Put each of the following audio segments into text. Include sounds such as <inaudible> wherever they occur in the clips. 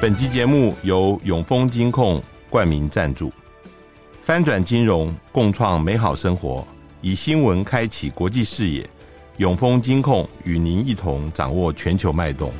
本期节目由永丰金控冠名赞助，翻转金融，共创美好生活，以新闻开启国际视野。永丰金控与您一同掌握全球脉动。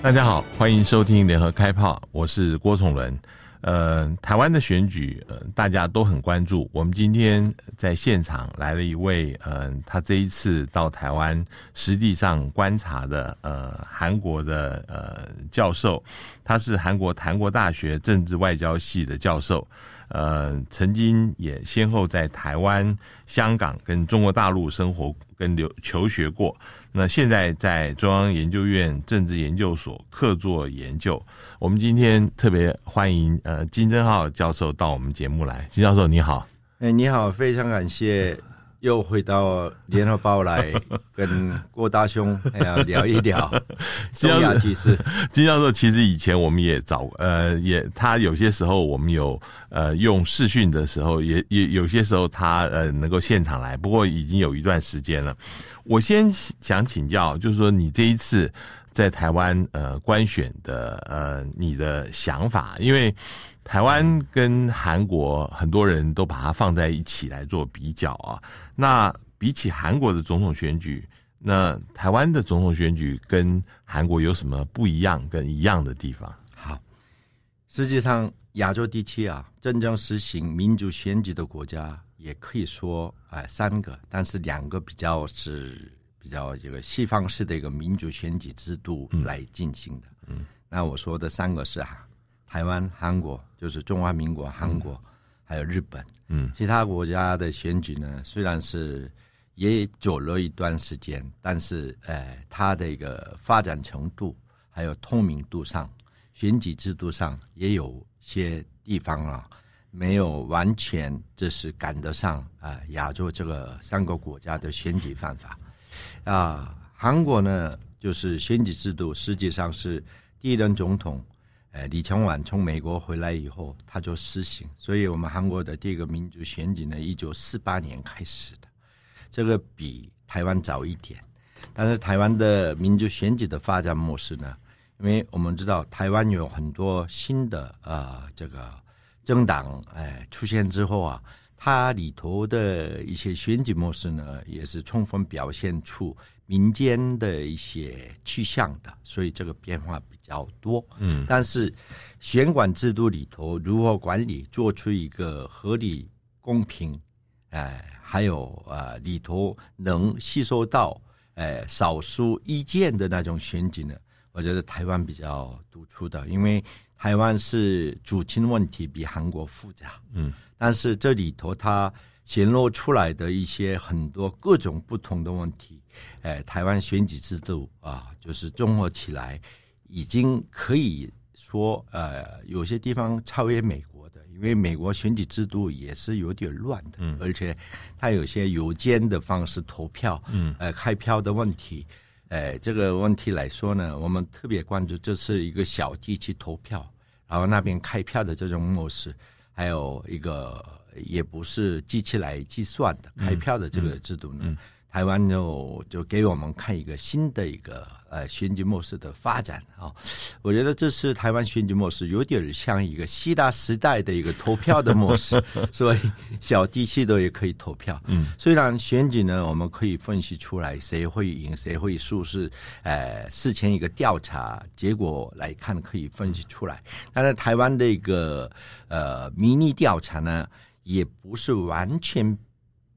大家好，欢迎收听联合开炮，我是郭崇伦。呃，台湾的选举，呃，大家都很关注。我们今天在现场来了一位，呃，他这一次到台湾实地上观察的，呃，韩国的呃教授，他是韩国檀国大学政治外交系的教授，呃，曾经也先后在台湾、香港跟中国大陆生活跟留求学过。那现在在中央研究院政治研究所客座研究。我们今天特别欢迎呃金正浩教授到我们节目来。金教授你好，哎你好，非常感谢又回到联合报来跟郭大兄 <laughs> 哎呀聊一聊 <laughs> 中亚局势。金教授其实以前我们也找呃也他有些时候我们有呃用视讯的时候也也有些时候他呃能够现场来，不过已经有一段时间了。我先想请教，就是说你这一次在台湾呃官选的呃你的想法，因为台湾跟韩国很多人都把它放在一起来做比较啊。那比起韩国的总统选举，那台湾的总统选举跟韩国有什么不一样跟一样的地方？好，实际上亚洲地区啊，真正实行民主选举的国家。也可以说，哎，三个，但是两个比较是比较这个西方式的一个民主选举制度来进行的。嗯，那我说的三个是哈，台湾、韩国，就是中华民国、韩国，嗯、还有日本。嗯，其他国家的选举呢，虽然是也走了一段时间，但是，呃，它的一个发展程度还有透明度上，选举制度上也有些地方啊。没有完全就是赶得上啊亚洲这个三个国家的选举方法啊。韩国呢，就是选举制度实际上是第一任总统呃李承晚从美国回来以后他就实行，所以我们韩国的第一个民主选举呢，一九四八年开始的，这个比台湾早一点。但是台湾的民主选举的发展模式呢，因为我们知道台湾有很多新的啊、呃、这个。政党哎出现之后啊，它里头的一些选举模式呢，也是充分表现出民间的一些趋向的，所以这个变化比较多。嗯，但是选管制度里头如何管理，做出一个合理、公平，哎，还有啊里头能吸收到哎少数意见的那种选举呢，我觉得台湾比较突出的，因为。台湾是主权问题比韩国复杂，嗯，但是这里头它显露出来的一些很多各种不同的问题，哎，台湾选举制度啊，就是综合起来，已经可以说，呃，有些地方超越美国的，因为美国选举制度也是有点乱的，嗯，而且它有些邮件的方式投票，嗯，呃，开票的问题。哎，这个问题来说呢，我们特别关注这是一个小地区投票，然后那边开票的这种模式，还有一个也不是机器来计算的开票的这个制度呢。台湾就就给我们看一个新的一个呃选举模式的发展啊，我觉得这次台湾选举模式有点像一个希腊时代的一个投票的模式，<laughs> 所以小地区都也可以投票。嗯，虽然选举呢，我们可以分析出来谁会赢谁会输是呃事前一个调查结果来看可以分析出来，但是台湾的一个呃民意调查呢，也不是完全。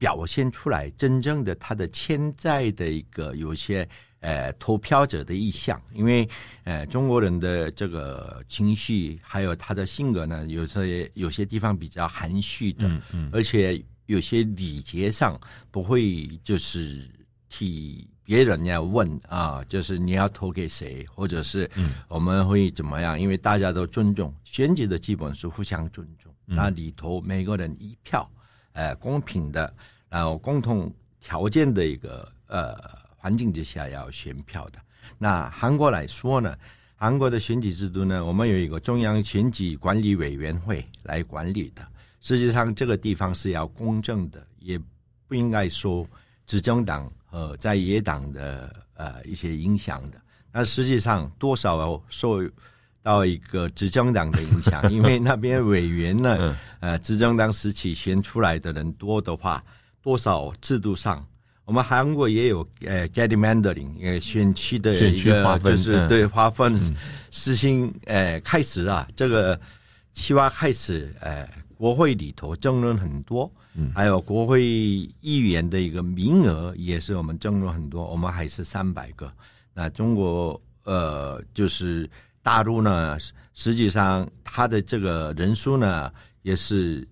表现出来真正的他的潜在的一个有些呃投票者的意向，因为呃中国人的这个情绪还有他的性格呢，有些有些地方比较含蓄的，嗯嗯，而且有些礼节上不会就是替别人要问啊，就是你要投给谁，或者是我们会怎么样？因为大家都尊重选举的基本是互相尊重，那里头每个人一票，呃公平的。然后共同条件的一个呃环境之下要选票的。那韩国来说呢，韩国的选举制度呢，我们有一个中央选举管理委员会来管理的。实际上，这个地方是要公正的，也不应该说执政党和在野党的呃一些影响的。那实际上多少受到一个执政党的影响，因为那边委员呢，<laughs> 呃，执政党时期选出来的人多的话，多少制度上。我们韩国也有呃 gerrymandering 呃选区的一个就是对划分实行呃开始啊，这个七八开始呃国会里头争论很多，还有国会议员的一个名额也是我们争论很多，我们还是三百个。那中国呃就是大陆呢，实际上它的这个人数呢也是。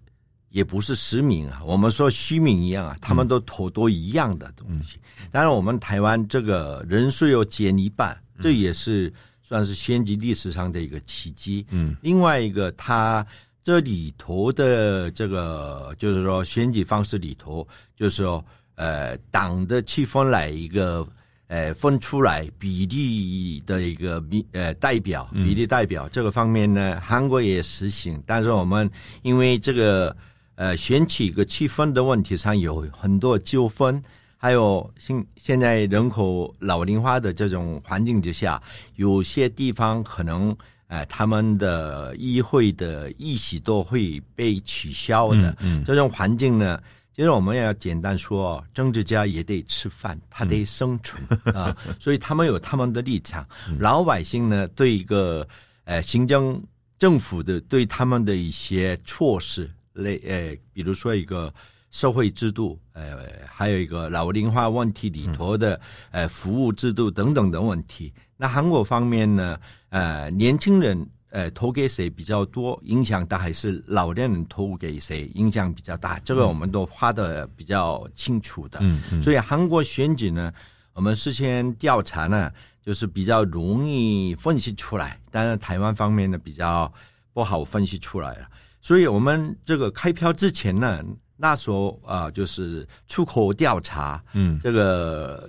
也不是实名啊，我们说虚名一样啊，他们都投多一样的东西。当然，我们台湾这个人数又减一半，这也是算是选举历史上的一个奇迹。嗯，另外一个，它这里头的这个就是说选举方式里头，就是说呃党的气氛来一个呃分出来比例的一个比呃代表比例代表这个方面呢，韩国也实行，但是我们因为这个。呃，选取一个气氛的问题上有很多纠纷，还有现现在人口老龄化的这种环境之下，有些地方可能呃他们的议会的议席都会被取消的。嗯，嗯这种环境呢，其实我们要简单说，政治家也得吃饭，他得生存、嗯、啊，<laughs> 所以他们有他们的立场。嗯、老百姓呢，对一个呃行政政府的对他们的一些措施。类呃，比如说一个社会制度，呃，还有一个老龄化问题里头的呃服务制度等等的问题。那韩国方面呢，呃，年轻人呃投给谁比较多，影响大还是老年人投给谁影响比较大？这个我们都画的比较清楚的。嗯嗯。所以韩国选举呢，我们事先调查呢，就是比较容易分析出来，但是台湾方面呢，比较不好分析出来了。所以我们这个开票之前呢，那时候啊，就是出口调查，嗯，这个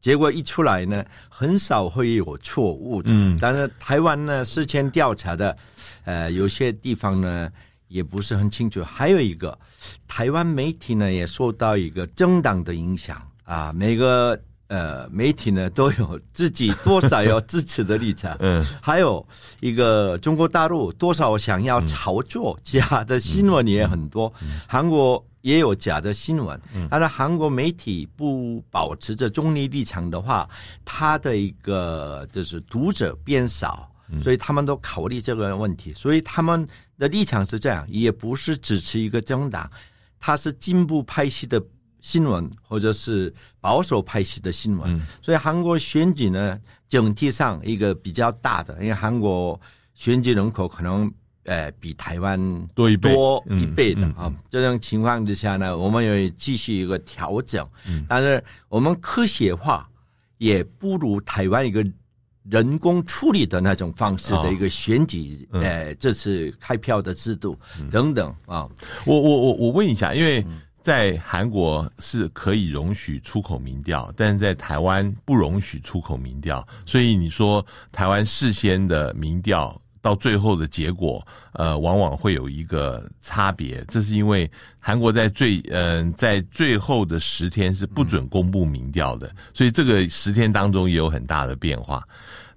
结果一出来呢，很少会有错误的。嗯，但是台湾呢，事前调查的，呃，有些地方呢也不是很清楚。还有一个，台湾媒体呢也受到一个政党的影响。啊，每个。呃，媒体呢都有自己多少要支持的立场，<laughs> 嗯，还有一个中国大陆多少想要炒作假的新闻也很多，韩国也有假的新闻，但是韩国媒体不保持着中立立场的话，他的一个就是读者变少，所以他们都考虑这个问题，所以他们的立场是这样，也不是支持一个政党，他是进步派系的。新闻或者是保守派系的新闻，嗯、所以韩国选举呢，整体上一个比较大的，因为韩国选举人口可能呃比台湾多一倍多一倍的啊。这种情况之下呢，我们要继续一个调整。嗯、但是我们科学化也不如台湾一个人工处理的那种方式的一个选举，呃，这次开票的制度等等啊。我我我我问一下，因为。在韩国是可以容许出口民调，但是在台湾不容许出口民调，所以你说台湾事先的民调到最后的结果，呃，往往会有一个差别。这是因为韩国在最嗯、呃，在最后的十天是不准公布民调的，所以这个十天当中也有很大的变化。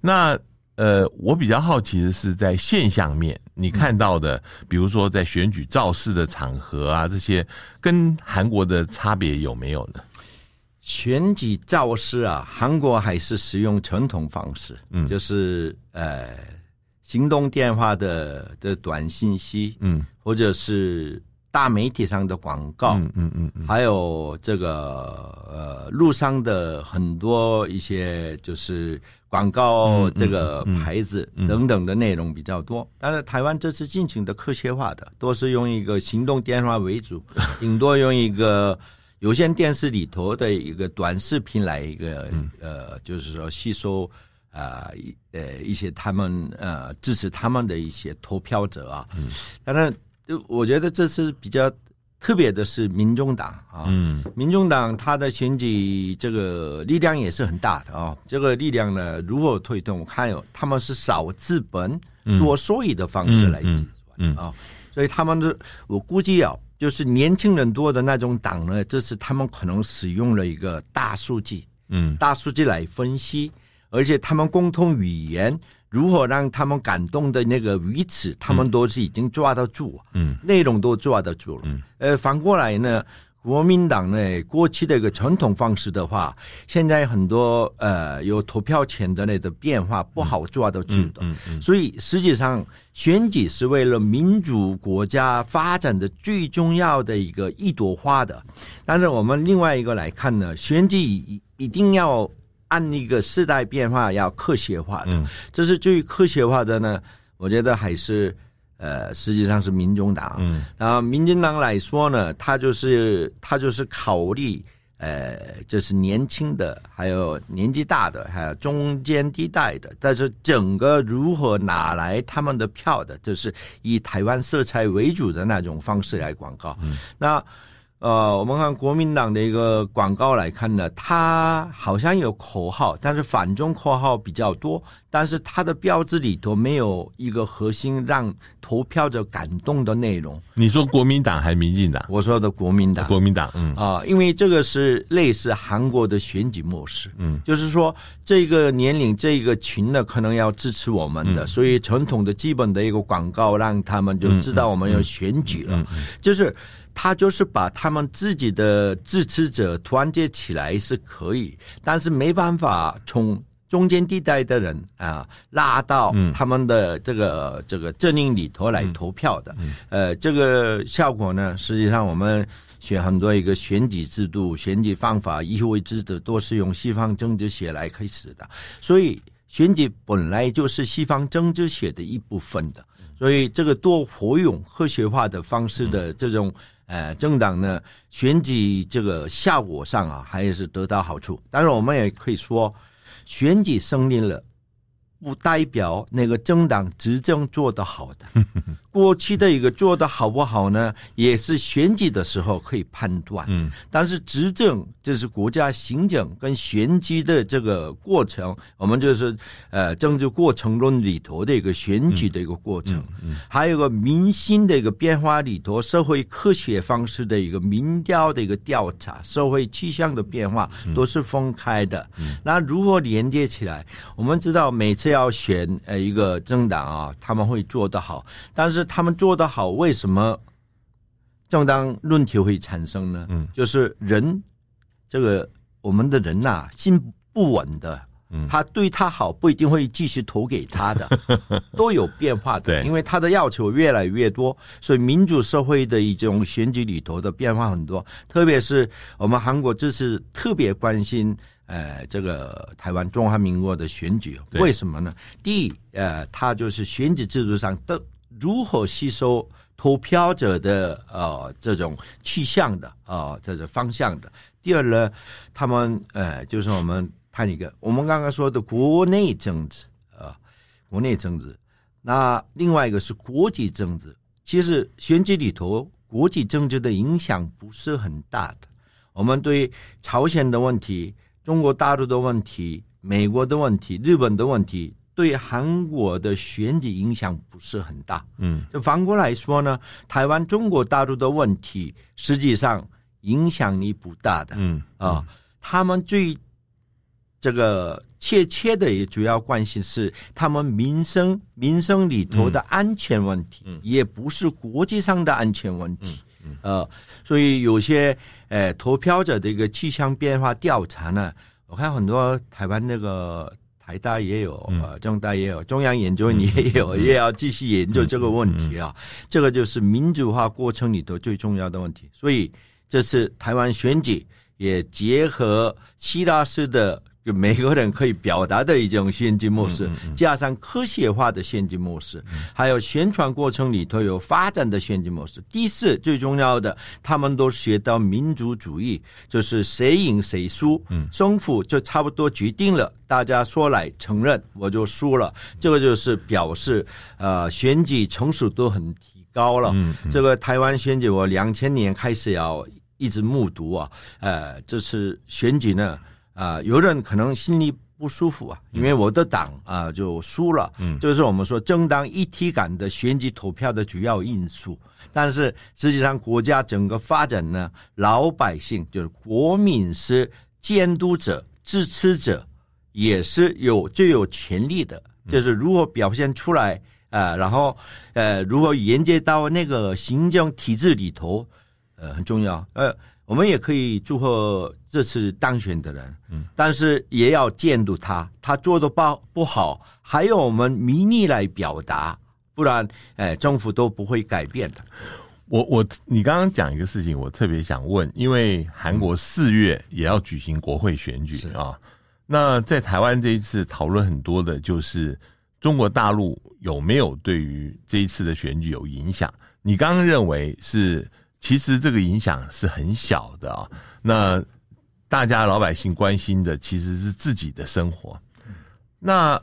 那呃，我比较好奇的是，在现象面你看到的，嗯、比如说在选举造势的场合啊，这些跟韩国的差别有没有呢？选举造势啊，韩国还是使用传统方式，嗯，就是呃，行动电话的的短信息，嗯，或者是大媒体上的广告，嗯嗯嗯，嗯。还有这个呃路上的很多一些就是。广告这个牌子等等的内容比较多，但是台湾这次进行的科学化的，都是用一个行动电话为主，顶多用一个有线电视里头的一个短视频来一个呃，就是说吸收啊呃一些他们呃支持他们的一些投票者啊，嗯当然就我觉得这次比较。特别的是民众党啊，嗯，民众党他的选举这个力量也是很大的啊。这个力量呢，如何推动？我看有他们是少资本多收益的方式来计算啊，所以他们的我估计啊，就是年轻人多的那种党呢，这是他们可能使用了一个大数据，嗯，大数据来分析，而且他们共同语言如何让他们感动的那个语词，他们都是已经抓得住，嗯，内容都抓得住了，嗯，呃，反过来呢。国民党呢，过去的一个传统方式的话，现在很多呃有投票权的那个变化不好抓得住的，嗯嗯嗯嗯、所以实际上选举是为了民主国家发展的最重要的一个一朵花的。但是我们另外一个来看呢，选举一一定要按一个时代变化要科学化的，嗯、这是最科学化的呢，我觉得还是。呃，实际上是民众党。嗯，然后民进党来说呢，他就是他就是考虑，呃，就是年轻的，还有年纪大的，还有中间地带的。但是整个如何拿来他们的票的，就是以台湾色彩为主的那种方式来广告。嗯，那。呃，我们看国民党的一个广告来看呢，它好像有口号，但是反中口号比较多，但是它的标志里头没有一个核心让投票者感动的内容。你说国民党还是民进党？我说的国民党，国民党，嗯啊、呃，因为这个是类似韩国的选举模式，嗯，就是说这个年龄这个群呢，可能要支持我们的，嗯、所以传统的基本的一个广告让他们就知道我们要选举了，就是。他就是把他们自己的支持者团结起来是可以，但是没办法从中间地带的人啊拉到他们的这个、嗯、这个阵营里头来投票的。嗯嗯、呃，这个效果呢，实际上我们学很多一个选举制度、选举方法、议会制度都是用西方政治学来开始的，所以选举本来就是西方政治学的一部分的，所以这个多活用科学化的方式的这种。呃，政党呢，选举这个效果上啊，还是得到好处。当然，我们也可以说，选举胜利了，不代表那个政党执政做得好的。过去的一个做的好不好呢，也是选举的时候可以判断。嗯，但是执政就是国家行政跟选举的这个过程，我们就是呃政治过程中里头的一个选举的一个过程。嗯，嗯，还有个民心的一个变化里头，社会科学方式的一个民调的一个调查，社会气象的变化都是分开的。嗯，那如何连接起来？我们知道每次要选呃一个政党啊，他们会做得好，但是。他们做得好，为什么正当论题会产生呢？嗯，就是人这个我们的人呐、啊，心不稳的，嗯，他对他好不一定会继续投给他的，<laughs> 都有变化的。对，因为他的要求越来越多，所以民主社会的一种选举里头的变化很多。特别是我们韩国这次特别关心，呃，这个台湾中华民国的选举，为什么呢？第一，呃，他就是选举制度上的。如何吸收投票者的呃这种去向的啊、这种方向的？第二呢，他们呃就是我们谈一个我们刚刚说的国内政治啊、国内政治。那另外一个是国际政治。其实选举里头国际政治的影响不是很大的。我们对朝鲜的问题、中国大陆的问题、美国的问题、日本的问题。对韩国的选举影响不是很大，嗯，就反过来说呢，台湾、中国大陆的问题实际上影响力不大的，嗯啊，他们最这个切切的也主要关心是他们民生民生里头的安全问题，嗯，也不是国际上的安全问题，嗯，呃，所以有些呃投票者的一个气象变化调查呢，我看很多台湾那个。台大也有，呃，中大也有，中央研究院也有，也要继续研究这个问题啊。这个就是民主化过程里头最重要的问题。所以这次台湾选举也结合希腊式的。就每个人可以表达的一种选举模式，加上科学化的选举模式，还有宣传过程里头有发展的选举模式。第四，最重要的，他们都学到民族主义，就是谁赢谁输，胜负就差不多决定了，大家说来承认我就输了，这个就是表示呃选举成熟度很提高了。这个台湾选举我两千年开始要一直目睹啊，呃，这次选举呢。啊、呃，有人可能心里不舒服啊，因为我的党啊、呃、就输了，嗯，就是我们说政党一体感的选举投票的主要因素。但是实际上，国家整个发展呢，老百姓就是国民是监督者、支持者，也是有最有权利的，就是如何表现出来啊、呃，然后呃，如何连接到那个行政体制里头，呃，很重要，呃。我们也可以祝贺这次当选的人，嗯，但是也要监督他，他做的不不好，还有我们民意来表达，不然，哎，政府都不会改变的。我我，你刚刚讲一个事情，我特别想问，因为韩国四月也要举行国会选举啊，那在台湾这一次讨论很多的就是中国大陆有没有对于这一次的选举有影响？你刚刚认为是？其实这个影响是很小的啊。那大家老百姓关心的其实是自己的生活。那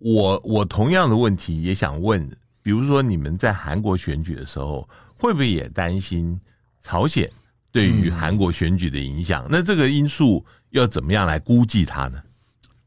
我我同样的问题也想问，比如说你们在韩国选举的时候，会不会也担心朝鲜对于韩国选举的影响？那这个因素要怎么样来估计它呢？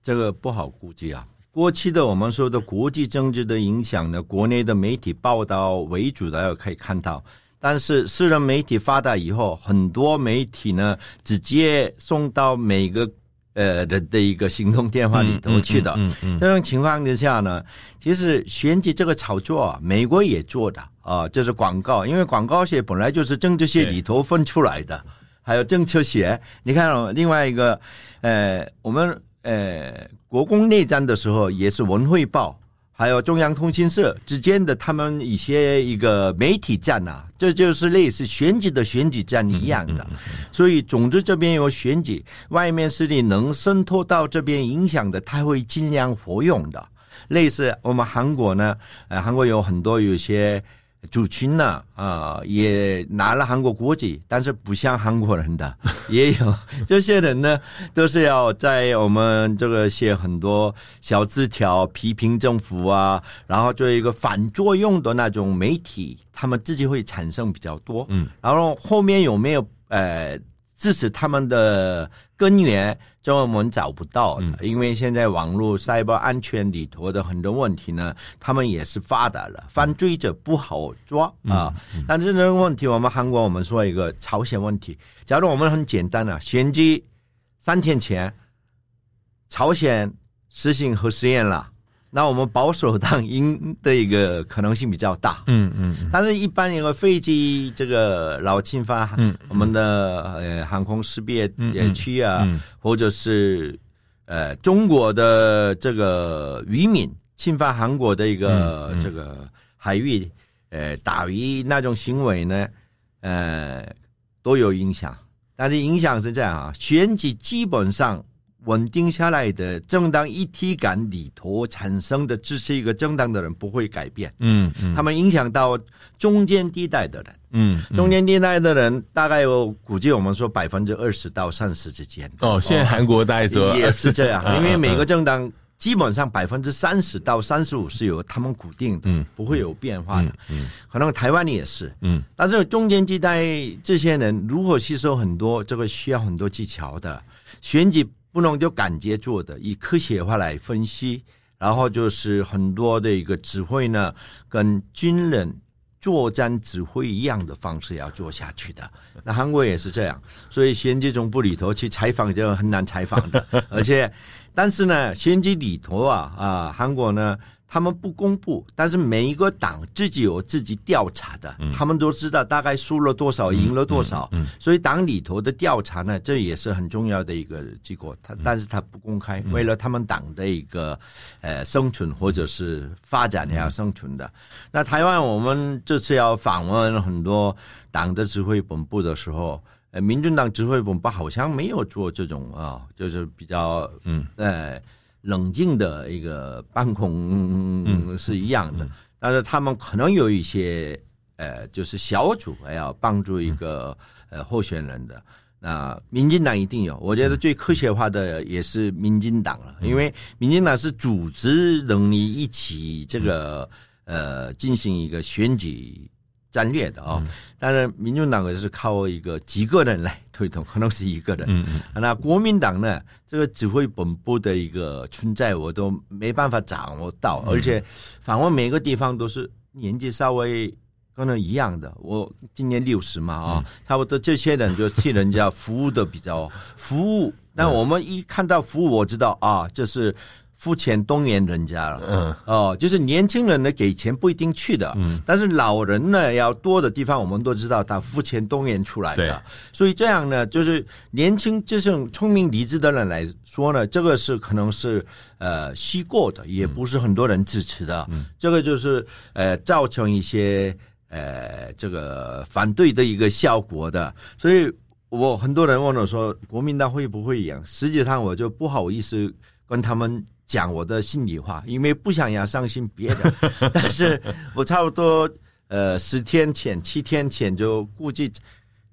这个不好估计啊。过去的我们说的国际政治的影响呢，国内的媒体报道为主的，可以看到。但是私人媒体发达以后，很多媒体呢直接送到每个呃人的一个行动电话里头去的。嗯嗯，这种情况之下呢，其实选举这个炒作啊，美国也做的啊，就是广告，因为广告学本来就是政治学里头分出来的，还有政策学。你看哦，另外一个呃，我们呃国共内战的时候也是文汇报。还有中央通讯社之间的他们一些一个媒体站啊，这就是类似选举的选举战一样的。所以总之这边有选举，外面势力能渗透到这边影响的，他会尽量活用的。类似我们韩国呢，呃，韩国有很多有些。主群呢，啊，也拿了韩国国籍，但是不像韩国人的，<laughs> 也有。这些人呢，都是要在我们这个写很多小字条批评政府啊，然后做一个反作用的那种媒体，他们自己会产生比较多，嗯，然后后面有没有呃支持他们的根源？这我们找不到的，因为现在网络 cyber 安全里头的很多问题呢，他们也是发达了，犯罪者不好抓啊。但是这个问题，我们韩国我们说一个朝鲜问题。假如我们很简单啊，选举三天前，朝鲜实行核试验了。那我们保守党赢的一个可能性比较大，嗯嗯，但是一般因为飞机这个老侵犯，嗯，我们的呃航空识别园区啊，嗯嗯、或者是呃中国的这个渔民侵犯韩国的一个这个海域，呃打鱼那种行为呢，呃都有影响，但是影响是这样啊，选举基本上。稳定下来的政党一体感里头产生的支持一个政党的人不会改变，嗯嗯，他们影响到中间地带的人，嗯，中间地带的人大概有估计我们说百分之二十到三十之间。哦，现在韩国大概也是这样，因为每个政党基本上百分之三十到三十五是由他们固定的，嗯，不会有变化的，嗯，可能台湾也是，嗯，但是中间地带这些人如何吸收很多，这个需要很多技巧的选举。不能就感觉做的，以科学化来分析，然后就是很多的一个指挥呢，跟军人作战指挥一样的方式要做下去的。<laughs> 那韩国也是这样，所以先机总部里头去采访就很难采访的，<laughs> 而且，但是呢，先机里头啊啊，韩国呢。他们不公布，但是每一个党自己有自己调查的，嗯、他们都知道大概输了多少，赢了多少，嗯嗯嗯、所以党里头的调查呢，这也是很重要的一个结果。他但是他不公开，嗯、为了他们党的一个呃生存或者是发展要生存的。嗯、那台湾我们这次要访问很多党的指挥本部的时候，呃，民进党指挥本部好像没有做这种啊，就是比较嗯呃。冷静的一个半空是一样的，但是他们可能有一些呃，就是小组要帮助一个呃候选人的。那民进党一定有，我觉得最科学化的也是民进党了，因为民进党是组织能力一起这个呃进行一个选举战略的哦。嗯、但是民主党也是靠一个几个人来推动，<laughs> 可能是一个人。嗯嗯。那国民党呢，这个指挥本部的一个存在，我都没办法掌握到，嗯、而且访问每个地方都是年纪稍微可能一样的。我今年六十嘛啊，嗯、差不多这些人就替人家服务的比较服务。那我们一看到服务，我知道啊，这是。付钱动员人家了，嗯，哦，就是年轻人呢给钱不一定去的，嗯，但是老人呢要多的地方，我们都知道他付钱动员出来的，对，所以这样呢，就是年轻就是聪明理智的人来说呢，这个是可能是呃虚过的，也不是很多人支持的，嗯，这个就是呃造成一些呃这个反对的一个效果的，所以我很多人问我说国民党会不会赢？实际上我就不好意思跟他们。讲我的心里话，因为不想要伤心别人。<laughs> 但是我差不多呃十天前、七天前就估计，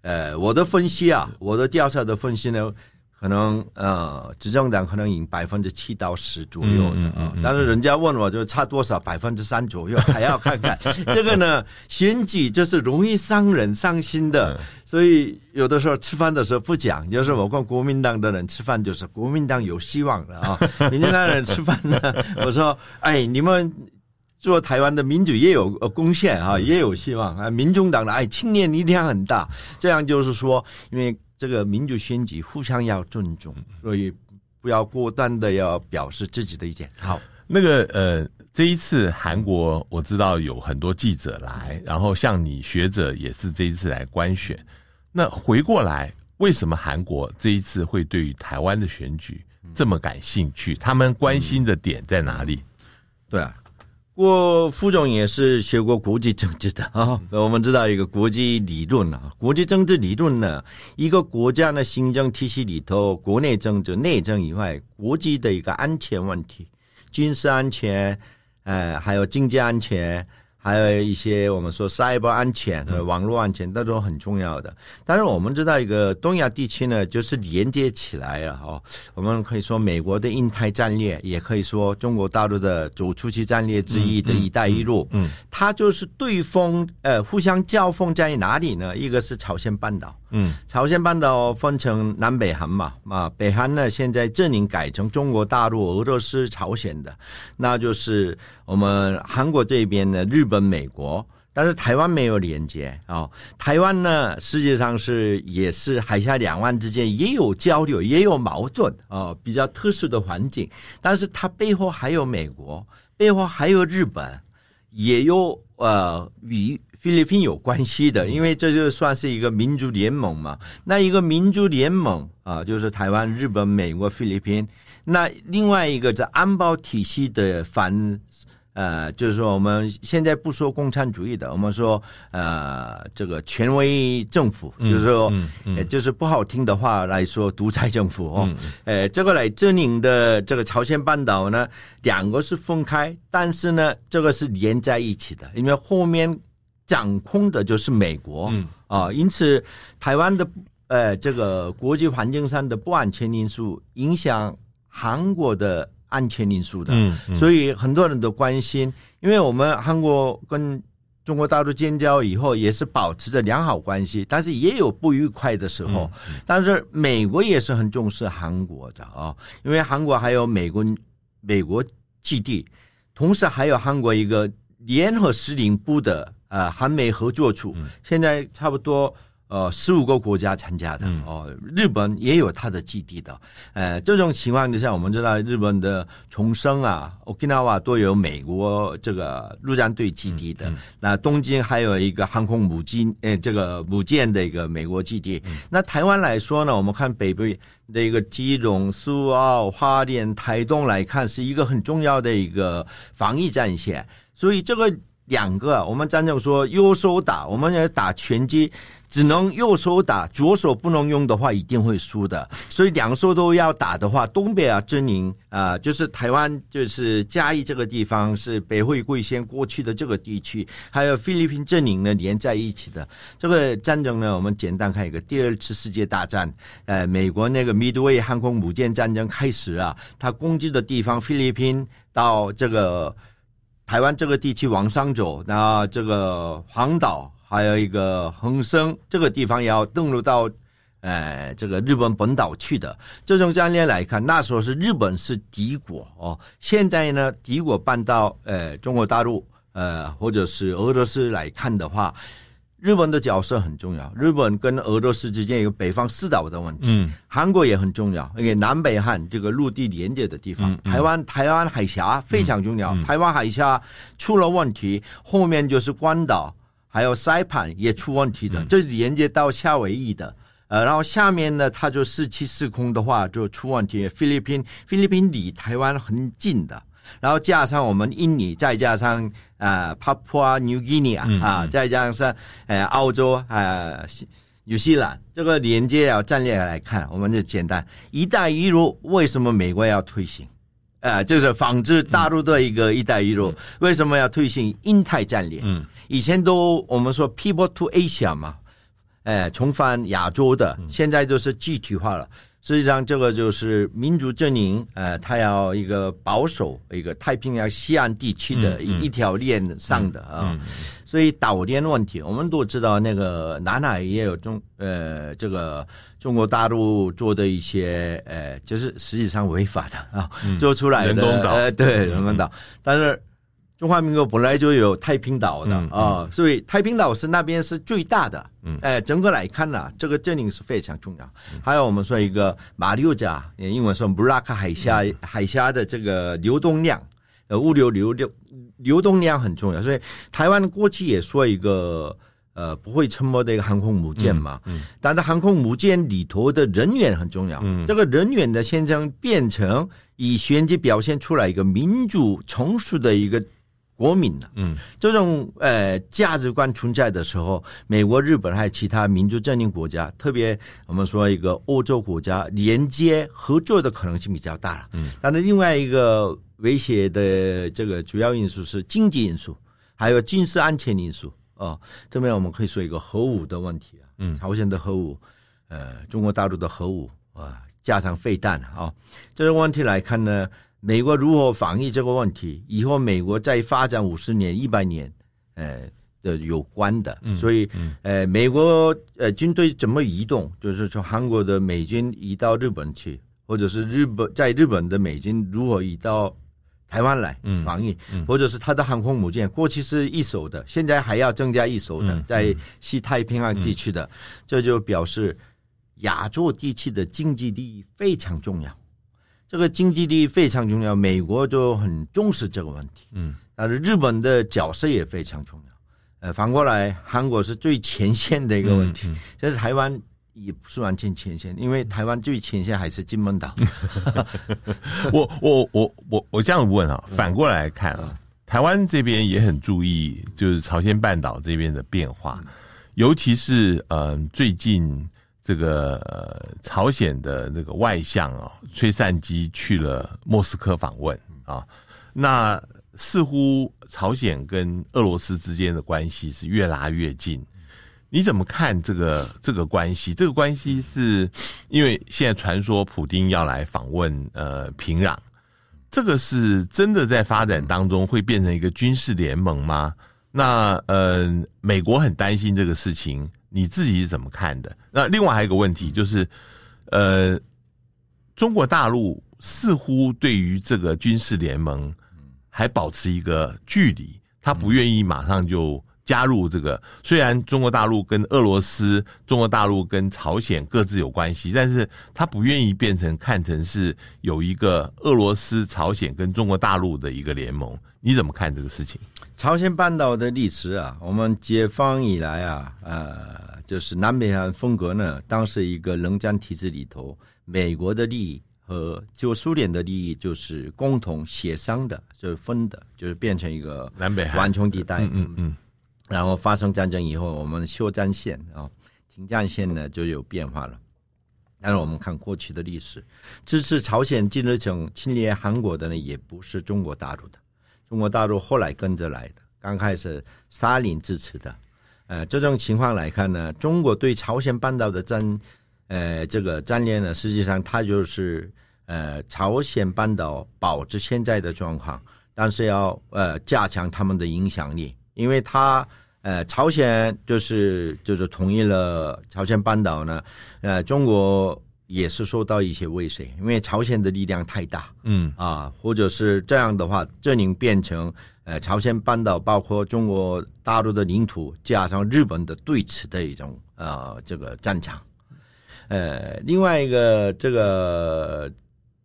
呃我的分析啊，我的调查的分析呢。可能呃，执政党可能赢百分之七到十左右的啊，嗯嗯嗯、但是人家问我就差多少，百分之三左右，还要看看 <laughs> 这个呢。选举就是容易伤人伤心的，嗯、所以有的时候吃饭的时候不讲，就是我跟国民党的人吃饭，就是国民党有希望了啊。<laughs> 民进党人吃饭呢，我说哎，你们做台湾的民主也有贡献啊，也有希望啊。民众党的哎，青年力量很大，这样就是说，因为。这个民主选举互相要尊重，所以不要过端的要表示自己的意见。好，那个呃，这一次韩国我知道有很多记者来，然后像你学者也是这一次来观选。那回过来，为什么韩国这一次会对于台湾的选举这么感兴趣？他们关心的点在哪里？对啊。我副总也是学过国际政治的啊，我们知道一个国际理论啊，国际政治理论呢，一个国家的行政体系里头，国内政治、内政以外，国际的一个安全问题，军事安全，呃，还有经济安全。还有一些我们说 cyber 安全和网络安全，这都很重要的。但是我们知道一个东亚地区呢，就是连接起来了哦。我们可以说美国的印太战略，也可以说中国大陆的走出去战略之一的一带一路。嗯，它就是对锋呃互相交锋在哪里呢？一个是朝鲜半岛。嗯，朝鲜半岛分成南北韩嘛，啊，北韩呢现在阵营改成中国大陆、俄罗斯、朝鲜的，那就是我们韩国这边呢，日本、美国，但是台湾没有连接啊。台湾呢，实际上是也是海峡两岸之间也有交流，也有矛盾啊，比较特殊的环境，但是它背后还有美国，背后还有日本，也有呃与。菲律宾有关系的，因为这就算是一个民族联盟嘛。那一个民族联盟啊，就是台湾、日本、美国、菲律宾。那另外一个在安保体系的反，呃，就是说我们现在不说共产主义的，我们说呃这个权威政府，就是说，嗯嗯嗯、就是不好听的话来说，独裁政府哦。嗯、呃，这个来证明的这个朝鲜半岛呢，两个是分开，但是呢，这个是连在一起的，因为后面。掌控的就是美国，嗯啊，因此台湾的呃这个国际环境上的不安全因素影响韩国的安全因素的，嗯，嗯，所以很多人都关心，因为我们韩国跟中国大陆建交以后也是保持着良好关系，但是也有不愉快的时候，嗯，但是美国也是很重视韩国的啊，因为韩国还有美国美国基地，同时还有韩国一个联合司令部的。呃，韩美合作处。现在差不多呃十五个国家参加的哦，日本也有它的基地的。呃，这种情况之下，我们知道日本的重生啊、Okinawa 都有美国这个陆战队基地的。那东京还有一个航空母舰，呃，这个母舰的一个美国基地。那台湾来说呢，我们看北部的一个基隆、苏澳、花莲、台东来看，是一个很重要的一个防疫战线。所以这个。两个，我们战争说优手打，我们要打拳击，只能右手打，左手不能用的话，一定会输的。所以两手都要打的话，东北啊阵营啊，就是台湾，就是嘉义这个地方是北回归线过去的这个地区，还有菲律宾阵营呢连在一起的。这个战争呢，我们简单看一个，第二次世界大战，呃，美国那个 Midway 航空母舰战争开始啊，它攻击的地方菲律宾到这个。台湾这个地区往上走，那这个黄岛还有一个恒生这个地方要登陆到。呃，这个日本本岛去的这种战略来看，那时候是日本是敌国哦。现在呢，敌国搬到呃中国大陆呃或者是俄罗斯来看的话，日本的角色很重要。日本跟俄罗斯之间有北方四岛的问题，嗯，韩国也很重要，因为南北汉这个陆地连接的地方，嗯嗯、台湾台湾海峡非常重要。台湾海峡出了问题，后面就是关岛，还有塞盘也出问题的，这、嗯、连接到夏威夷的。呃，然后下面呢，它就四七四空的话就出问题。菲律宾，菲律宾离台湾很近的，然后加上我们印尼，再加上呃，帕普亚 New Guinea 啊，啊，再加上呃，澳洲呃，纽西兰，这个连接啊战略来看，我们就简单。一带一路为什么美国要推行？呃，就是仿制大陆的一个一带一路，嗯、为什么要推行印太战略？嗯，以前都我们说 people to Asia 嘛。哎，重返亚洲的，现在就是具体化了。实际上，这个就是民主阵营，呃，他要一个保守一个太平洋西岸地区的一一条链上的啊。所以岛链问题，我们都知道，那个南海也有中呃，这个中国大陆做的一些呃，就是实际上违法的啊，做出来的人工岛，呃，对人工岛，但是。中华民国本来就有太平岛的啊、所以太平岛是那边是最大的。嗯，哎，整个来看呢、啊，这个阵营是非常重要。嗯、还有我们说一个马六甲，英文说布拉克海峡，嗯、海峡的这个流动量，呃，物流流流流动量很重要。所以台湾过去也说一个呃不会沉没的一个航空母舰嘛。嗯。嗯，但是航空母舰里头的人员很重要。嗯。这个人员的现象变成以选举表现出来一个民主成熟的一个。国民呢？嗯，这种呃价值观存在的时候，美国、日本还有其他民主阵营国家，特别我们说一个欧洲国家，连接合作的可能性比较大了。嗯，但是另外一个威胁的这个主要因素是经济因素，还有军事安全因素。哦，这边我们可以说一个核武的问题啊。嗯，朝鲜的核武，呃，中国大陆的核武啊，加上废弹啊，哦，这个问题来看呢。美国如何防御这个问题？以后美国再发展五十年、一百年，呃的有关的，所以，呃，美国呃军队怎么移动？就是从韩国的美军移到日本去，或者是日本在日本的美军如何移到台湾来防御？或者是他的航空母舰，过去是一艘的，现在还要增加一艘的，在西太平洋地区的，这就表示亚洲地区的经济利益非常重要。这个经济利益非常重要，美国就很重视这个问题。嗯，但是日本的角色也非常重要。呃，反过来，韩国是最前线的一个问题。这、嗯但、是台湾也不是完全前线，因为台湾最前线还是金门岛。<laughs> 我我我我我这样问啊，反过来看啊，嗯、台湾这边也很注意，就是朝鲜半岛这边的变化，嗯、尤其是呃最近。这个呃，朝鲜的那个外相啊，崔善姬去了莫斯科访问啊，那似乎朝鲜跟俄罗斯之间的关系是越拉越近。你怎么看这个这个关系？这个关系是因为现在传说普丁要来访问呃平壤，这个是真的在发展当中会变成一个军事联盟吗？那呃，美国很担心这个事情。你自己是怎么看的？那另外还有一个问题就是，呃，中国大陆似乎对于这个军事联盟还保持一个距离，他不愿意马上就加入这个。虽然中国大陆跟俄罗斯、中国大陆跟朝鲜各自有关系，但是他不愿意变成看成是有一个俄罗斯、朝鲜跟中国大陆的一个联盟。你怎么看这个事情？朝鲜半岛的历史啊，我们解放以来啊，呃，就是南北韩风格呢，当时一个冷战体制里头，美国的利益和旧苏联的利益就是共同协商的，就是分的，就是变成一个南北缓冲地带。嗯嗯，嗯。然后发生战争以后，我们休战线啊，停战线呢就有变化了。但是我们看过去的历史，支持朝鲜金日成侵略韩国的呢，也不是中国大陆的。中国大陆后来跟着来的，刚开始沙林支持的，呃，这种情况来看呢，中国对朝鲜半岛的战，呃，这个战略呢，实际上它就是呃，朝鲜半岛保持现在的状况，但是要呃加强他们的影响力，因为它呃，朝鲜就是就是统一了朝鲜半岛呢，呃，中国也是受到一些威胁，因为朝鲜的力量太大，嗯啊，或者是这样的话，这能变成呃朝鲜半岛包括中国大陆的领土加上日本的对峙的一种呃这个战场，呃，另外一个这个。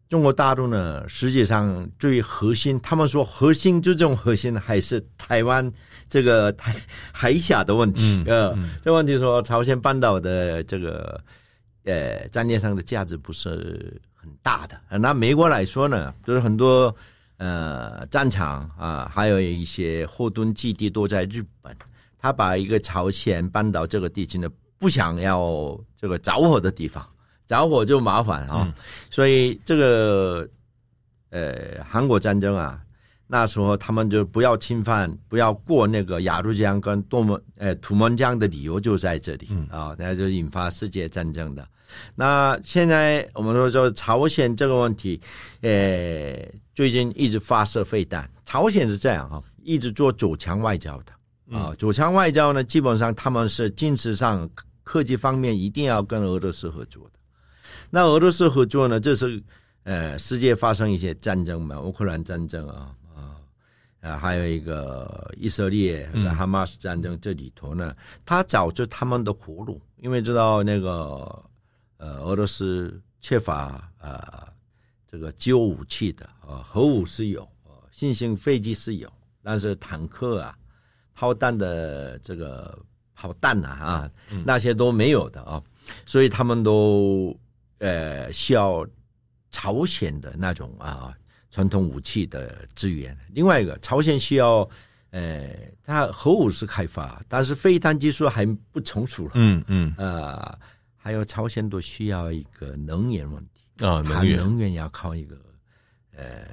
中国大陆呢，实际上最核心，他们说核心最重核心还是台湾这个台 <laughs> 海峡的问题。呃、这问题说朝鲜半岛的这个呃战略上的价值不是很大的。那美国来说呢，就是很多呃战场啊，还有一些后盾基地都在日本。他把一个朝鲜半岛这个地区呢，不想要这个着火的地方。着火就麻烦啊，嗯、所以这个呃，韩国战争啊，那时候他们就不要侵犯，不要过那个雅鲁江跟多门呃土门江的理由就在这里、嗯、啊，那就引发世界战争的。那现在我们说说朝鲜这个问题，呃，最近一直发射飞弹，朝鲜是这样啊，一直做走强外交的啊，走强外交呢，基本上他们是军事上科技方面一定要跟俄罗斯合作的。那俄罗斯合作呢？这是呃，世界发生一些战争嘛，乌克兰战争啊啊，呃，还有一个以色列和哈马斯战争，这里头呢，他找着他们的活路，因为知道那个呃，俄罗斯缺乏呃这个旧武器的啊，核武是有，新型飞机是有，但是坦克啊、炮弹的这个炮弹啊啊，那些都没有的啊，所以他们都。呃，需要朝鲜的那种啊传统武器的资源。另外一个，朝鲜需要呃，它核武是开发，但是飞弹技术还不成熟了。嗯嗯。呃，还有朝鲜都需要一个能源问题啊，能源能源要靠一个呃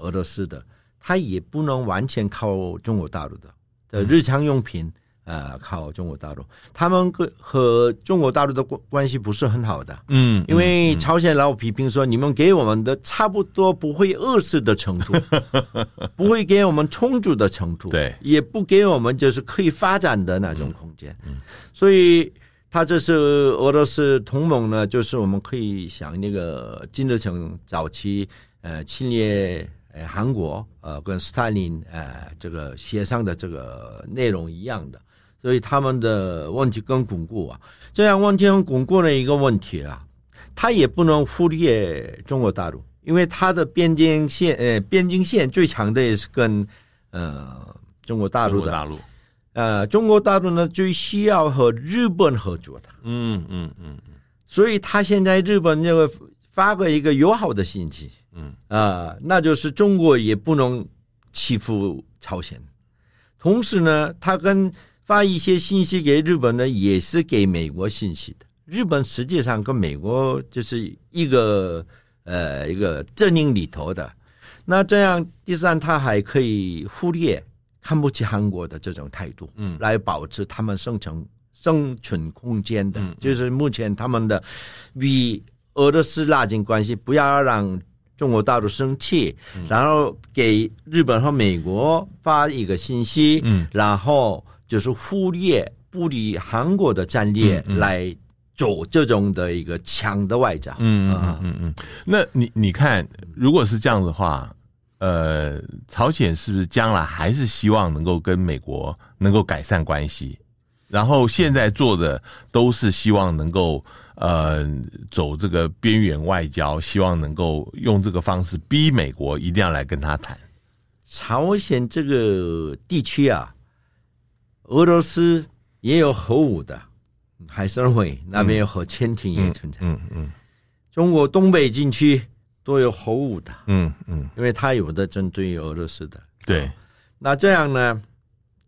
俄罗斯的，它也不能完全靠中国大陆的的日常用品。嗯呃，靠中国大陆，他们跟和中国大陆的关关系不是很好的，嗯，因为朝鲜老批评说，你们给我们的差不多不会饿死的程度，<laughs> 不会给我们充足的程度，对，也不给我们就是可以发展的那种空间，嗯，所以他这是俄罗斯同盟呢，就是我们可以想那个金日成早期呃侵略。呃，韩国呃跟斯大林呃这个协商的这个内容一样的，所以他们的问题更巩固啊。这样问题很巩固的一个问题啊，他也不能忽略中国大陆，因为他的边境线呃边境线最长的也是跟呃中国大陆的。大陆呃，中国大陆呢最需要和日本合作的。嗯嗯嗯嗯，所以他现在日本就会发个一个友好的信息。嗯啊，那就是中国也不能欺负朝鲜，同时呢，他跟发一些信息给日本呢，也是给美国信息的。日本实际上跟美国就是一个呃一个阵营里头的。那这样，第三，他还可以忽略看不起韩国的这种态度，嗯，来保持他们生存生存空间的，就是目前他们的与俄罗斯拉近关系，不要让。中国大陆生气，然后给日本和美国发一个信息，嗯，然后就是忽略不理韩国的战略来走这种的一个强的外交，嗯嗯嗯嗯。那你你看，如果是这样的话，呃，朝鲜是不是将来还是希望能够跟美国能够改善关系？然后现在做的都是希望能够。呃，走这个边缘外交，希望能够用这个方式逼美国一定要来跟他谈。朝鲜这个地区啊，俄罗斯也有核武的，海参崴那边有核潜艇也存在。嗯嗯，嗯，嗯，中国东北禁区都有核武的。嗯嗯，因为它有的针对俄罗斯的。对，那这样呢，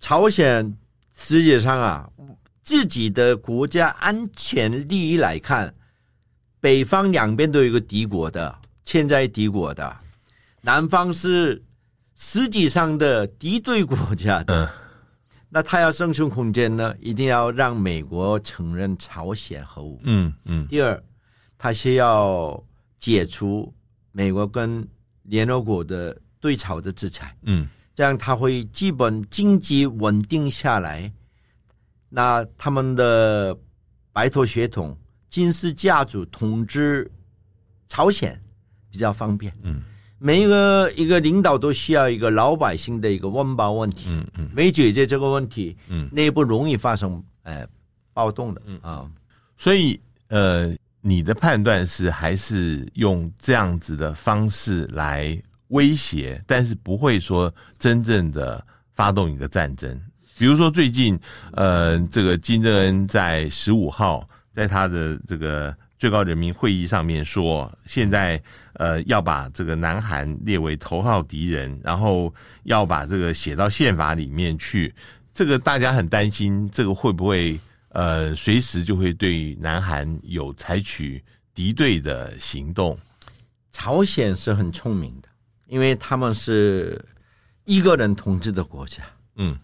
朝鲜实际上啊。自己的国家安全利益来看，北方两边都有一个敌国的潜在敌国的，南方是实际上的敌对国家的。那他要生存空间呢，一定要让美国承认朝鲜核武。嗯嗯。第二，他需要解除美国跟联合国的对朝的制裁。嗯。这样他会基本经济稳定下来。那他们的白头血统、金氏家族统治朝鲜比较方便。嗯，每一个一个领导都需要一个老百姓的一个温饱问题。嗯嗯，没解决这个问题，嗯，内部容易发生呃暴动的。嗯啊，所以呃。你的判断是还是用这样子的方式来威胁，但是不会说真正的发动一个战争。比如说最近，呃，这个金正恩在十五号在他的这个最高人民会议上面说，现在呃要把这个南韩列为头号敌人，然后要把这个写到宪法里面去。这个大家很担心，这个会不会？呃，随时就会对南韩有采取敌对的行动。朝鲜是很聪明的，因为他们是一个人统治的国家。嗯，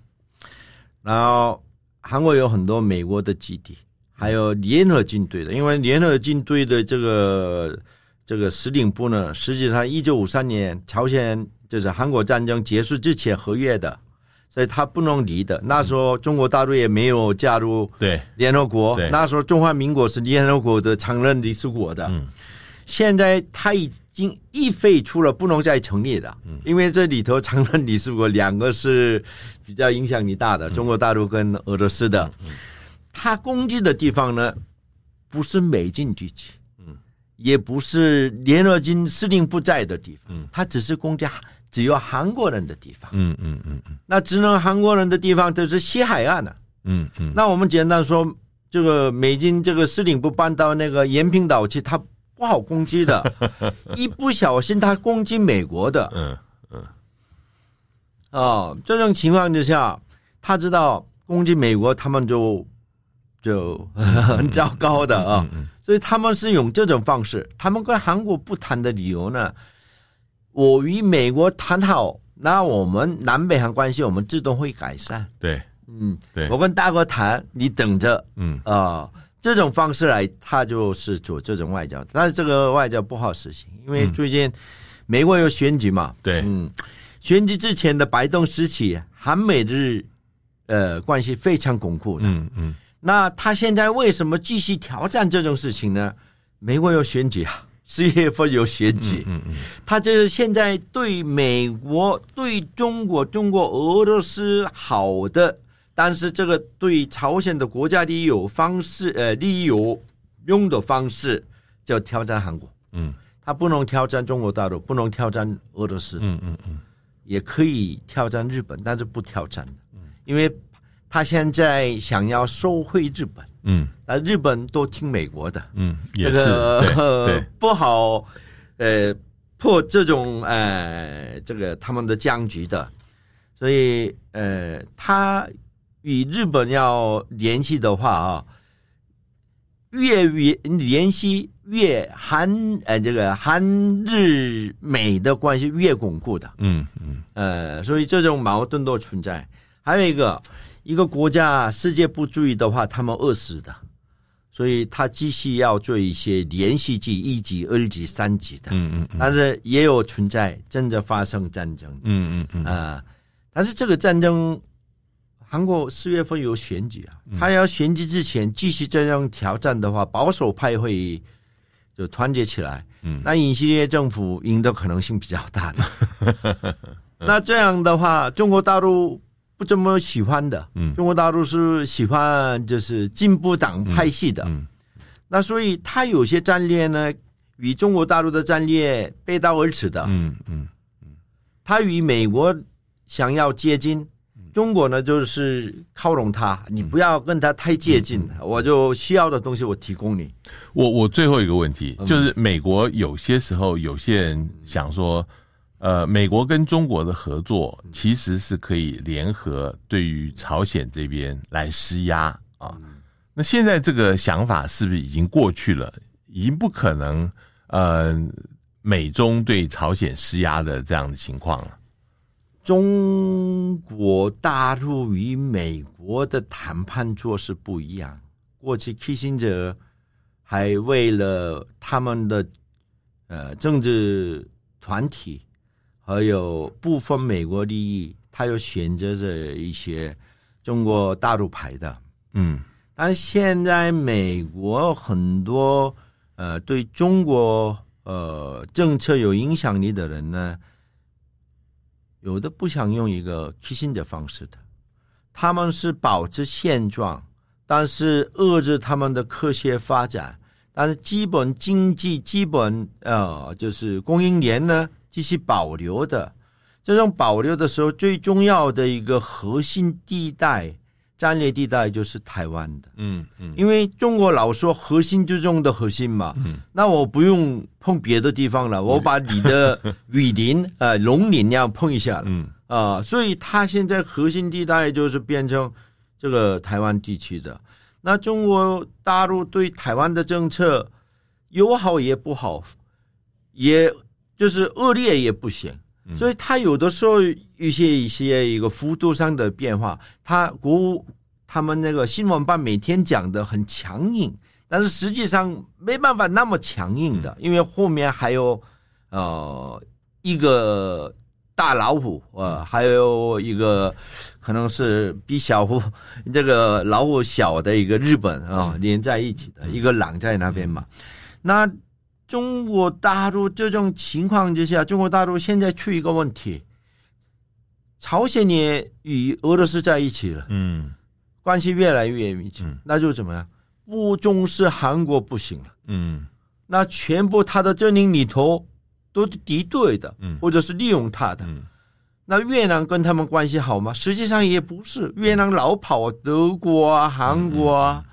然后韩国有很多美国的基地，还有联合军队的，因为联合军队的这个这个司令部呢，实际上一九五三年朝鲜就是韩国战争结束之前合约的。所以他不能离的。那时候中国大陆也没有加入对联合国，那时候中华民国是联合国的常任理事国的。嗯，现在他已经一废除了，不能再成立了。嗯，因为这里头常任理事国两个是比较影响力大的，中国大陆跟俄罗斯的。嗯，他攻击的地方呢，不是美军地区，嗯，也不是联合军司令部在的地方，嗯，他只是攻击。只有韩国人的地方，嗯嗯嗯嗯，那只能韩国人的地方就是西海岸了，嗯嗯。那我们简单说，这个美军这个司令部搬到那个延平岛去，他不好攻击的，<laughs> 一不小心他攻击美国的，嗯嗯。哦，这种情况之下，他知道攻击美国，他们就就很糟糕的啊，所以他们是用这种方式，他们跟韩国不谈的理由呢？我与美国谈好，那我们南北韩关系我们自动会改善。对，嗯，对。我跟大哥谈，你等着。嗯啊、呃，这种方式来，他就是做这种外交，但是这个外交不好实行，因为最近美国有选举嘛。对，嗯，选举之前的白洞时期，韩美日呃关系非常巩固的。嗯嗯。那他现在为什么继续挑战这种事情呢？美国有选举啊。十一月份有选举，嗯嗯，他就是现在对美国、对中国、中国、俄罗斯好的，但是这个对朝鲜的国家利益有方式，呃，利益有用的方式，叫挑战韩国，嗯，他不能挑战中国大陆，不能挑战俄罗斯，嗯嗯嗯，也可以挑战日本，但是不挑战，嗯，因为他现在想要收回日本。嗯，那日本都听美国的，嗯，也是这个对，<laughs> 对。不好，呃，破这种呃这个他们的僵局的，所以呃，他与日本要联系的话啊，越越联系越韩呃这个韩日美的关系越巩固的，嗯嗯，呃，所以这种矛盾都存在，还有一个。一个国家世界不注意的话，他们饿死的，所以他继续要做一些连续剧，一级、二级、三级的。嗯嗯，但是也有存在真的发生战争。嗯嗯嗯啊，但是这个战争，韩国四月份有选举啊，他要选举之前继续这样挑战的话，保守派会就团结起来。嗯，那尹锡悦政府赢的可能性比较大的。<laughs> 那这样的话，中国大陆。不怎么喜欢的，嗯，中国大陆是喜欢就是进步党派系的，嗯，那所以他有些战略呢，与中国大陆的战略背道而驰的，嗯嗯嗯，他与美国想要接近，中国呢就是靠拢他，你不要跟他太接近，我就需要的东西我提供你。我我最后一个问题就是，美国有些时候有些人想说。呃，美国跟中国的合作其实是可以联合对于朝鲜这边来施压啊。那现在这个想法是不是已经过去了？已经不可能呃，美中对朝鲜施压的这样的情况了。中国大陆与美国的谈判做事不一样。过去基辛格还为了他们的呃政治团体。还有部分美国利益，他又选择着一些中国大陆牌的，嗯，但现在美国很多呃对中国呃政策有影响力的人呢，有的不想用一个 Kissinger 方式的，他们是保持现状，但是遏制他们的科学发展，但是基本经济基本呃就是供应链呢继续保留的。这种保留的时候，最重要的一个核心地带、战略地带就是台湾的。嗯嗯，因为中国老说核心之中的核心嘛，嗯，那我不用碰别的地方了，我把你的雨林、<laughs> 呃龙林要碰一下，嗯啊、呃，所以它现在核心地带就是变成这个台湾地区的。那中国大陆对台湾的政策友好也不好，也就是恶劣也不行。所以他有的时候一些一些一个幅度上的变化，他国务他们那个新闻办每天讲的很强硬，但是实际上没办法那么强硬的，因为后面还有呃一个大老虎，呃，还有一个可能是比小虎这个老虎小的一个日本啊连在一起的一个狼在那边嘛，那。中国大陆这种情况之下，中国大陆现在出一个问题，朝鲜也与俄罗斯在一起了，嗯，关系越来越密切，那就怎么样？不重视韩国不行了，嗯，那全部他的阵营里头都是敌对的，嗯，或者是利用他的，嗯，那越南跟他们关系好吗？实际上也不是，越南老跑德国啊、韩国啊。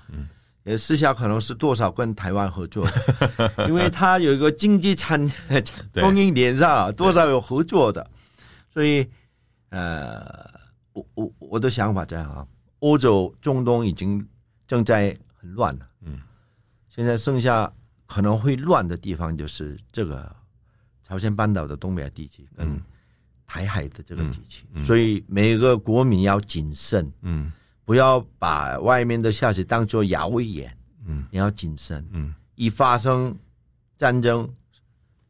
也私下可能是多少跟台湾合作，<laughs> 因为它有一个经济产供应链上多少有合作的，所以呃，我我我的想法这样啊，欧洲中东已经正在很乱了，嗯，现在剩下可能会乱的地方就是这个朝鲜半岛的东北地区跟台海的这个地区，所以每个国民要谨慎，嗯。不要把外面的消息当做谣言，嗯，你要谨慎，嗯，一发生战争，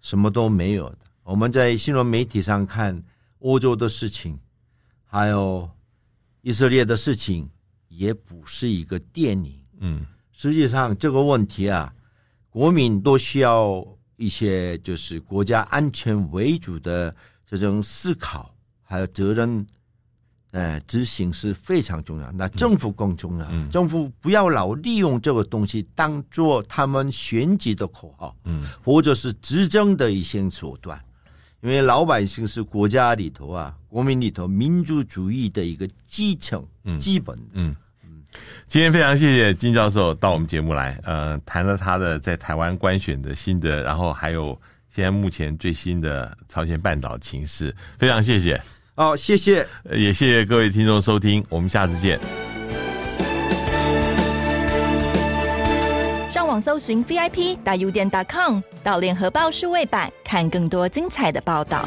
什么都没有的。我们在新闻媒体上看欧洲的事情，还有以色列的事情，也不是一个电影，嗯，实际上这个问题啊，国民都需要一些就是国家安全为主的这种思考，还有责任。呃，执行是非常重要，那政府更重要。嗯、政府不要老利用这个东西当做他们选举的口号，嗯，或者是执政的一些手段，因为老百姓是国家里头啊，国民里头民族主义的一个基层，嗯，基本的，嗯嗯。今天非常谢谢金教授到我们节目来，呃，谈了他的在台湾官选的心得，然后还有现在目前最新的朝鲜半岛情势，非常谢谢。好，谢谢，也谢谢各位听众收听，我们下次见。上网搜寻 VIP 大 U 店 .com，到联合报数位版看更多精彩的报道。